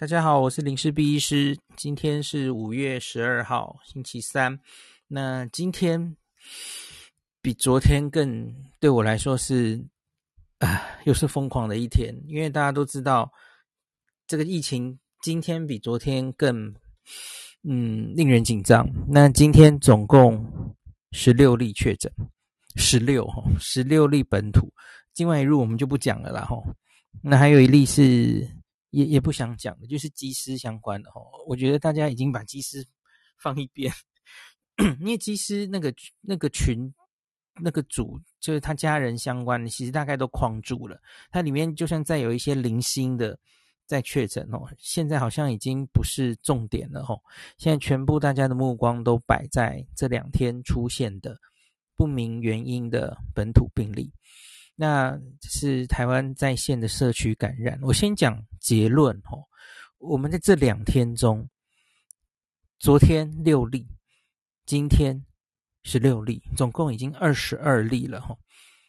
大家好，我是林氏璧医师。今天是五月十二号，星期三。那今天比昨天更对我来说是啊，又是疯狂的一天。因为大家都知道，这个疫情今天比昨天更嗯令人紧张。那今天总共十六例确诊，十六哈，十六例本土，境外一入我们就不讲了啦哈。那还有一例是。也也不想讲的，就是机师相关的哈。我觉得大家已经把机师放一边，因为机师那个那个群那个组，就是他家人相关的，其实大概都框住了。它里面就算再有一些零星的在确诊哦，现在好像已经不是重点了哈。现在全部大家的目光都摆在这两天出现的不明原因的本土病例。那是台湾在线的社区感染。我先讲结论哦，我们在这两天中，昨天六例，今天十六例，总共已经二十二例了哈。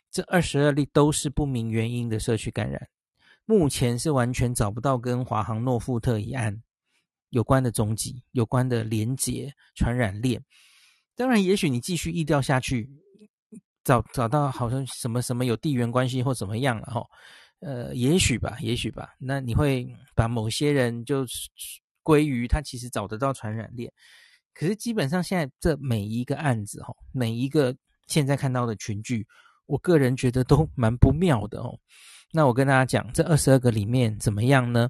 这二十二例都是不明原因的社区感染，目前是完全找不到跟华航诺富特一案有关的踪迹、有关的连结传染链。当然，也许你继续疫调下去。找找到好像什么什么有地缘关系或怎么样了哈，呃，也许吧，也许吧。那你会把某些人就归于他其实找得到传染链，可是基本上现在这每一个案子哈，每一个现在看到的群聚，我个人觉得都蛮不妙的哦。那我跟大家讲，这二十二个里面怎么样呢？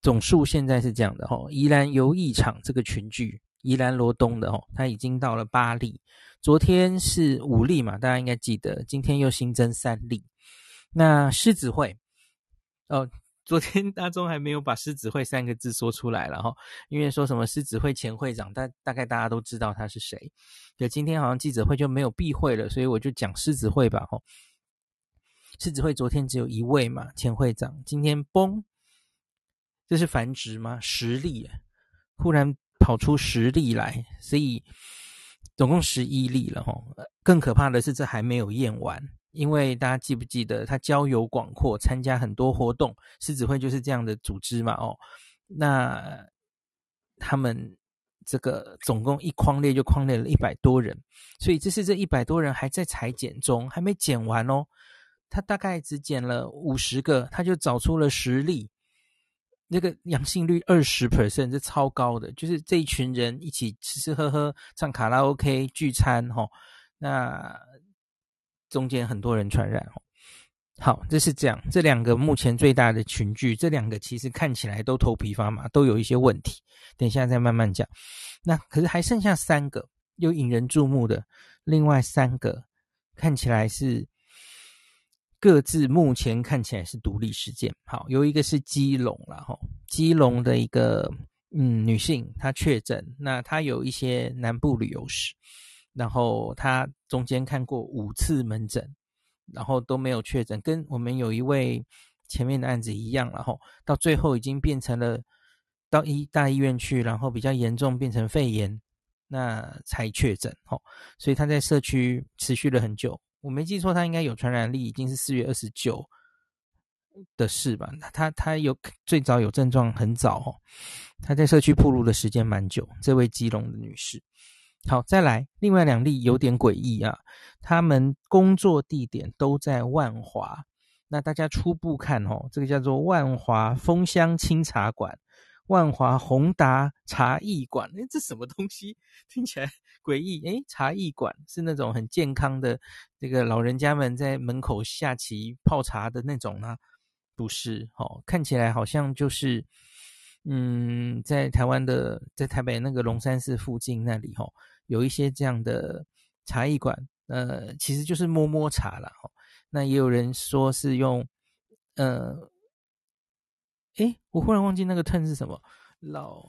总数现在是这样的哈，宜兰游艺场这个群聚，宜兰罗东的哦，它已经到了八例。昨天是五例嘛，大家应该记得。今天又新增三例。那狮子会哦，昨天大中还没有把狮子会三个字说出来了哈，因为说什么狮子会前会长，大大概大家都知道他是谁。对，今天好像记者会就没有避讳了，所以我就讲狮子会吧哈。狮子会昨天只有一位嘛，前会长，今天崩，这是繁殖吗？十例，忽然跑出十例来，所以。总共十一例了哈，更可怕的是这还没有验完，因为大家记不记得他交友广阔，参加很多活动，狮子会就是这样的组织嘛哦，那他们这个总共一框列就框列了一百多人，所以这是这一百多人还在裁剪中，还没剪完哦，他大概只剪了五十个，他就找出了十例。那个阳性率二十 percent 是超高的，就是这一群人一起吃吃喝喝、唱卡拉 OK、聚餐，吼，那中间很多人传染，哦。好，这是这样，这两个目前最大的群聚，这两个其实看起来都头皮发麻，都有一些问题，等一下再慢慢讲。那可是还剩下三个又引人注目的，另外三个看起来是。各自目前看起来是独立事件。好，有一个是基隆了哈，基隆的一个嗯女性，她确诊，那她有一些南部旅游史，然后她中间看过五次门诊，然后都没有确诊，跟我们有一位前面的案子一样，然后到最后已经变成了到医大医院去，然后比较严重变成肺炎，那才确诊。哈，所以她在社区持续了很久。我没记错，他应该有传染力，已经是四月二十九的事吧？他他有最早有症状很早哦，他在社区暴露的时间蛮久。这位基隆的女士，好，再来另外两例有点诡异啊，他们工作地点都在万华，那大家初步看哦，这个叫做万华丰香清茶馆。万华宏达茶艺馆，诶，这什么东西？听起来诡异。诶，茶艺馆是那种很健康的，这个老人家们在门口下棋泡茶的那种呢？不是，哦，看起来好像就是，嗯，在台湾的，在台北那个龙山寺附近那里，哦，有一些这样的茶艺馆，呃，其实就是摸摸茶啦，哦，那也有人说是用，呃。哎，我忽然忘记那个 term 是什么，老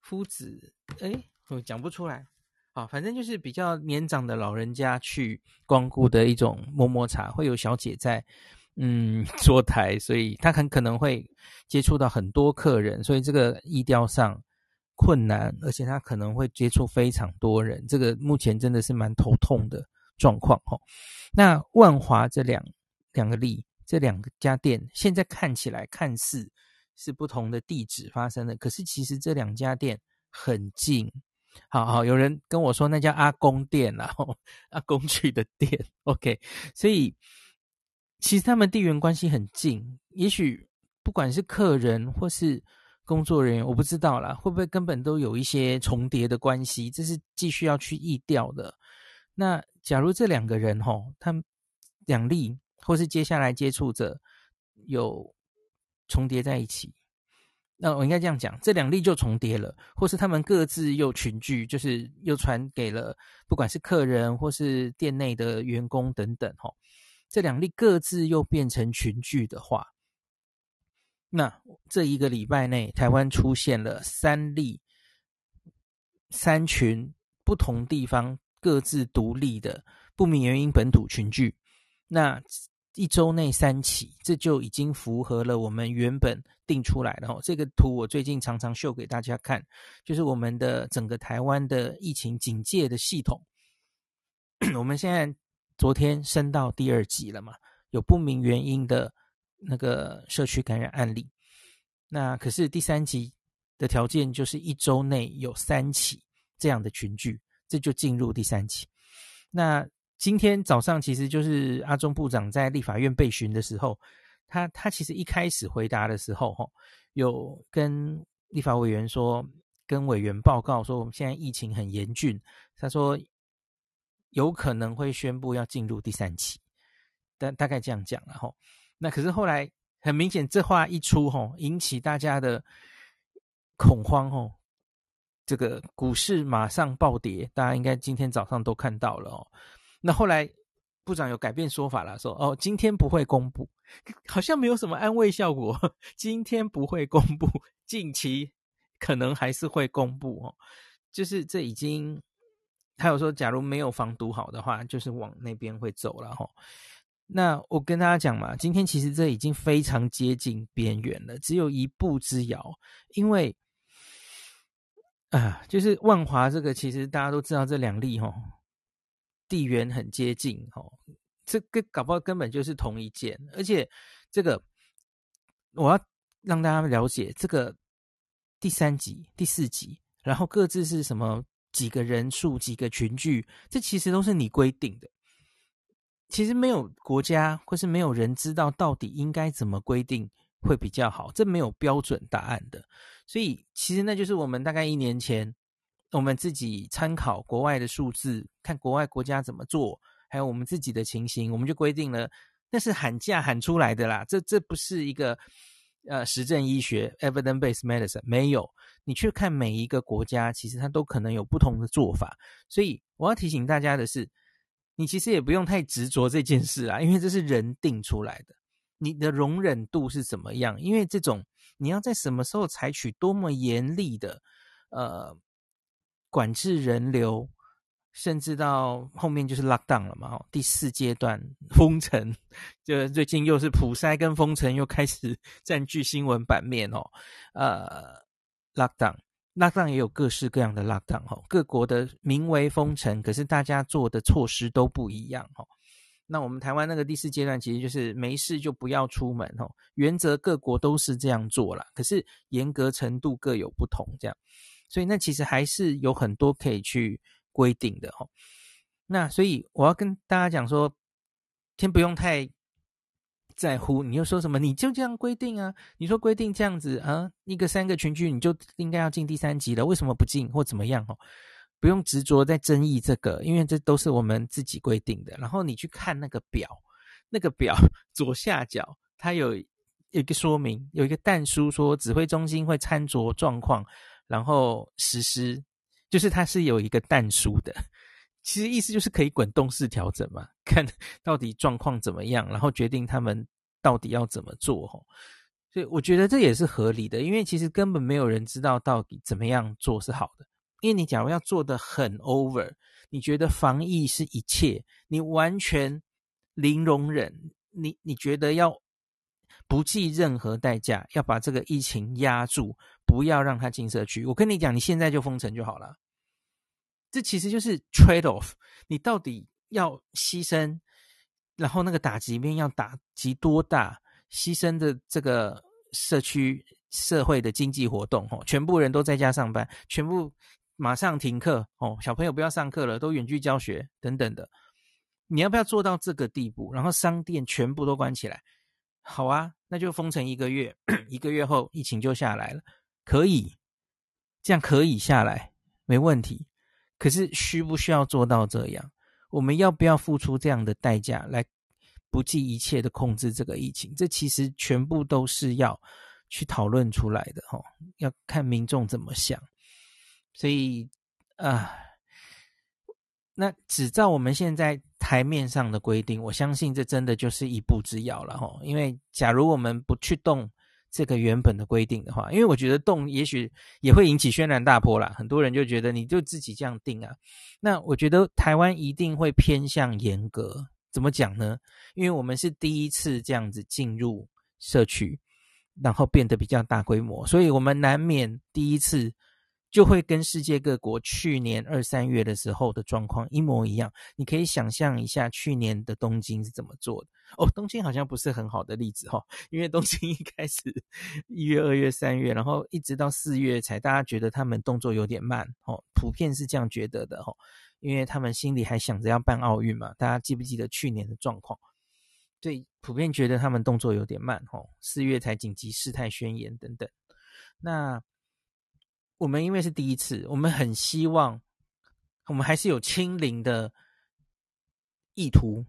夫子，哎，我讲不出来。啊，反正就是比较年长的老人家去光顾的一种摸摸茶，会有小姐在嗯坐台，所以他很可能会接触到很多客人，所以这个疫调上困难，而且他可能会接触非常多人，这个目前真的是蛮头痛的状况哈。那万华这两两个例。这两家店现在看起来看似是不同的地址发生的，可是其实这两家店很近。好好，有人跟我说那叫阿公店啦，阿公去的店。OK，所以其实他们地缘关系很近，也许不管是客人或是工作人员，我不知道啦，会不会根本都有一些重叠的关系，这是继续要去议调的。那假如这两个人吼，他们两例或是接下来接触者有重叠在一起。那我应该这样讲，这两例就重叠了，或是他们各自又群聚，就是又传给了不管是客人或是店内的员工等等，吼，这两例各自又变成群聚的话，那这一个礼拜内，台湾出现了三例，三群不同地方各自独立的不明原因本土群聚，那。一周内三起，这就已经符合了我们原本定出来的哦。这个图我最近常常秀给大家看，就是我们的整个台湾的疫情警戒的系统。我们现在昨天升到第二级了嘛，有不明原因的那个社区感染案例。那可是第三级的条件就是一周内有三起这样的群聚，这就进入第三期。那今天早上其实就是阿中部长在立法院被询的时候，他他其实一开始回答的时候，哈，有跟立法委员说，跟委员报告说，我们现在疫情很严峻，他说有可能会宣布要进入第三期，大大概这样讲了哈。那可是后来很明显，这话一出，哈，引起大家的恐慌，哈，这个股市马上暴跌，大家应该今天早上都看到了哦。那后来，部长有改变说法了，说哦，今天不会公布，好像没有什么安慰效果。今天不会公布，近期可能还是会公布哦。就是这已经，他有说，假如没有防堵好的话，就是往那边会走了哈。那我跟大家讲嘛，今天其实这已经非常接近边缘了，只有一步之遥。因为啊，就是万华这个，其实大家都知道这两例哦。地缘很接近，哦，这个搞不好根本就是同一件，而且这个我要让大家了解，这个第三集、第四集，然后各自是什么几个人数、几个群聚，这其实都是你规定的。其实没有国家或是没有人知道到底应该怎么规定会比较好，这没有标准答案的。所以其实那就是我们大概一年前。我们自己参考国外的数字，看国外国家怎么做，还有我们自己的情形，我们就规定了，那是喊价喊出来的啦。这这不是一个呃实证医学 （evidence-based medicine），没有。你去看每一个国家，其实它都可能有不同的做法。所以我要提醒大家的是，你其实也不用太执着这件事啊，因为这是人定出来的。你的容忍度是怎么样？因为这种你要在什么时候采取多么严厉的呃。管制人流，甚至到后面就是拉档了嘛，第四阶段封城，就最近又是普筛跟封城又开始 占据新闻版面哦。呃拉档，拉档也有各式各样的 lockdown 哈，各国的名为封城，可是大家做的措施都不一样哈。那我们台湾那个第四阶段其实就是没事就不要出门哈，原则各国都是这样做啦，可是严格程度各有不同这样。所以那其实还是有很多可以去规定的哈。那所以我要跟大家讲说，先不用太在乎。你又说什么？你就这样规定啊？你说规定这样子啊？一个三个群聚你就应该要进第三级了，为什么不进或怎么样？哦，不用执着在争议这个，因为这都是我们自己规定的。然后你去看那个表，那个表左下角它有有一个说明，有一个但书说指挥中心会参酌状况。然后实施，就是它是有一个但书的，其实意思就是可以滚动式调整嘛，看到底状况怎么样，然后决定他们到底要怎么做吼。所以我觉得这也是合理的，因为其实根本没有人知道到底怎么样做是好的。因为你假如要做得很 over，你觉得防疫是一切，你完全零容忍，你你觉得要。不计任何代价要把这个疫情压住，不要让他进社区。我跟你讲，你现在就封城就好了。这其实就是 trade off，你到底要牺牲，然后那个打击面要打击多大，牺牲的这个社区社会的经济活动，哦，全部人都在家上班，全部马上停课，哦，小朋友不要上课了，都远距教学等等的。你要不要做到这个地步？然后商店全部都关起来？好啊，那就封城一个月，一个月后疫情就下来了，可以，这样可以下来，没问题。可是需不需要做到这样？我们要不要付出这样的代价来不计一切的控制这个疫情？这其实全部都是要去讨论出来的，哦，要看民众怎么想。所以啊。那只照我们现在台面上的规定，我相信这真的就是一步之遥了哈。因为假如我们不去动这个原本的规定的话，因为我觉得动也许也会引起轩然大波啦。很多人就觉得你就自己这样定啊。那我觉得台湾一定会偏向严格。怎么讲呢？因为我们是第一次这样子进入社区，然后变得比较大规模，所以我们难免第一次。就会跟世界各国去年二三月的时候的状况一模一样。你可以想象一下去年的东京是怎么做的哦。东京好像不是很好的例子哈、哦，因为东京 一开始一月、二月、三月，然后一直到四月才大家觉得他们动作有点慢哦，普遍是这样觉得的哈、哦，因为他们心里还想着要办奥运嘛。大家记不记得去年的状况？对，普遍觉得他们动作有点慢哦，四月才紧急事态宣言等等。那。我们因为是第一次，我们很希望，我们还是有清零的意图。